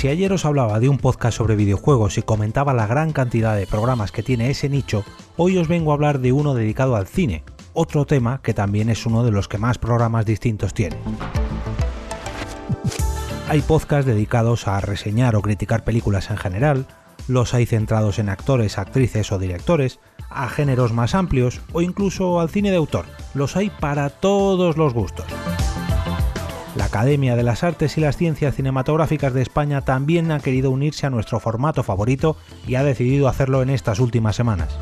Si ayer os hablaba de un podcast sobre videojuegos y comentaba la gran cantidad de programas que tiene ese nicho, hoy os vengo a hablar de uno dedicado al cine, otro tema que también es uno de los que más programas distintos tiene. Hay podcasts dedicados a reseñar o criticar películas en general, los hay centrados en actores, actrices o directores, a géneros más amplios o incluso al cine de autor, los hay para todos los gustos. La Academia de las Artes y las Ciencias Cinematográficas de España también ha querido unirse a nuestro formato favorito y ha decidido hacerlo en estas últimas semanas.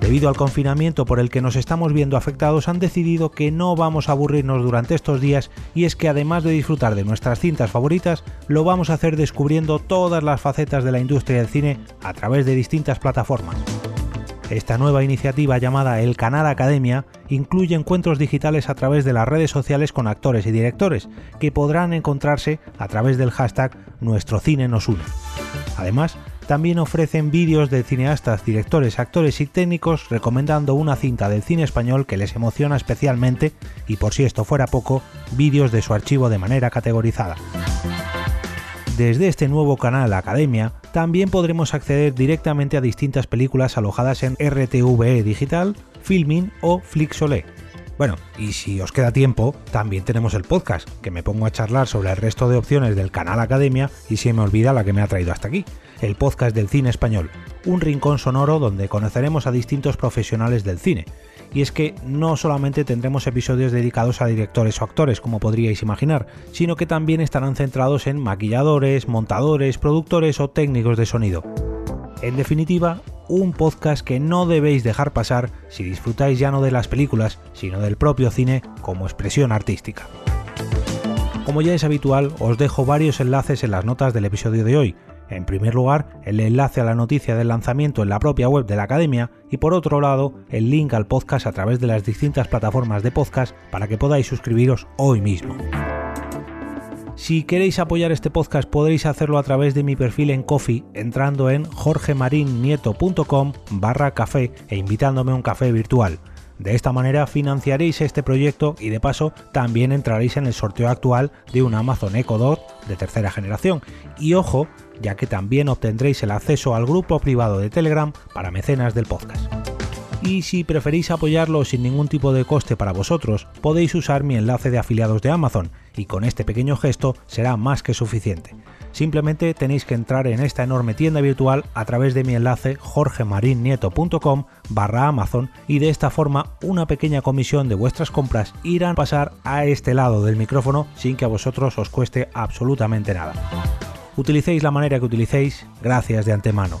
Debido al confinamiento por el que nos estamos viendo afectados, han decidido que no vamos a aburrirnos durante estos días y es que además de disfrutar de nuestras cintas favoritas, lo vamos a hacer descubriendo todas las facetas de la industria del cine a través de distintas plataformas. Esta nueva iniciativa llamada El Canal Academia incluye encuentros digitales a través de las redes sociales con actores y directores, que podrán encontrarse a través del hashtag Nuestro Cine nos une. Además, también ofrecen vídeos de cineastas, directores, actores y técnicos recomendando una cinta del cine español que les emociona especialmente y por si esto fuera poco, vídeos de su archivo de manera categorizada. Desde este nuevo canal Academia también podremos acceder directamente a distintas películas alojadas en RTVE Digital, Filmin o Flixolé. Bueno, y si os queda tiempo, también tenemos el podcast, que me pongo a charlar sobre el resto de opciones del canal Academia y se me olvida la que me ha traído hasta aquí, el podcast del cine español, un rincón sonoro donde conoceremos a distintos profesionales del cine, y es que no solamente tendremos episodios dedicados a directores o actores, como podríais imaginar, sino que también estarán centrados en maquilladores, montadores, productores o técnicos de sonido. En definitiva, un podcast que no debéis dejar pasar si disfrutáis ya no de las películas, sino del propio cine como expresión artística. Como ya es habitual, os dejo varios enlaces en las notas del episodio de hoy, en primer lugar, el enlace a la noticia del lanzamiento en la propia web de la Academia y por otro lado, el link al podcast a través de las distintas plataformas de podcast para que podáis suscribiros hoy mismo. Si queréis apoyar este podcast podréis hacerlo a través de mi perfil en Coffee entrando en jorgemarinieto.com barra café e invitándome a un café virtual. De esta manera financiaréis este proyecto y de paso también entraréis en el sorteo actual de un Amazon Echo Dot de tercera generación. Y ojo, ya que también obtendréis el acceso al grupo privado de Telegram para mecenas del podcast. Y si preferís apoyarlo sin ningún tipo de coste para vosotros, podéis usar mi enlace de afiliados de Amazon, y con este pequeño gesto será más que suficiente. Simplemente tenéis que entrar en esta enorme tienda virtual a través de mi enlace jorgemarinieto.com barra Amazon y de esta forma una pequeña comisión de vuestras compras irán a pasar a este lado del micrófono sin que a vosotros os cueste absolutamente nada. Utilicéis la manera que utilicéis, gracias de antemano.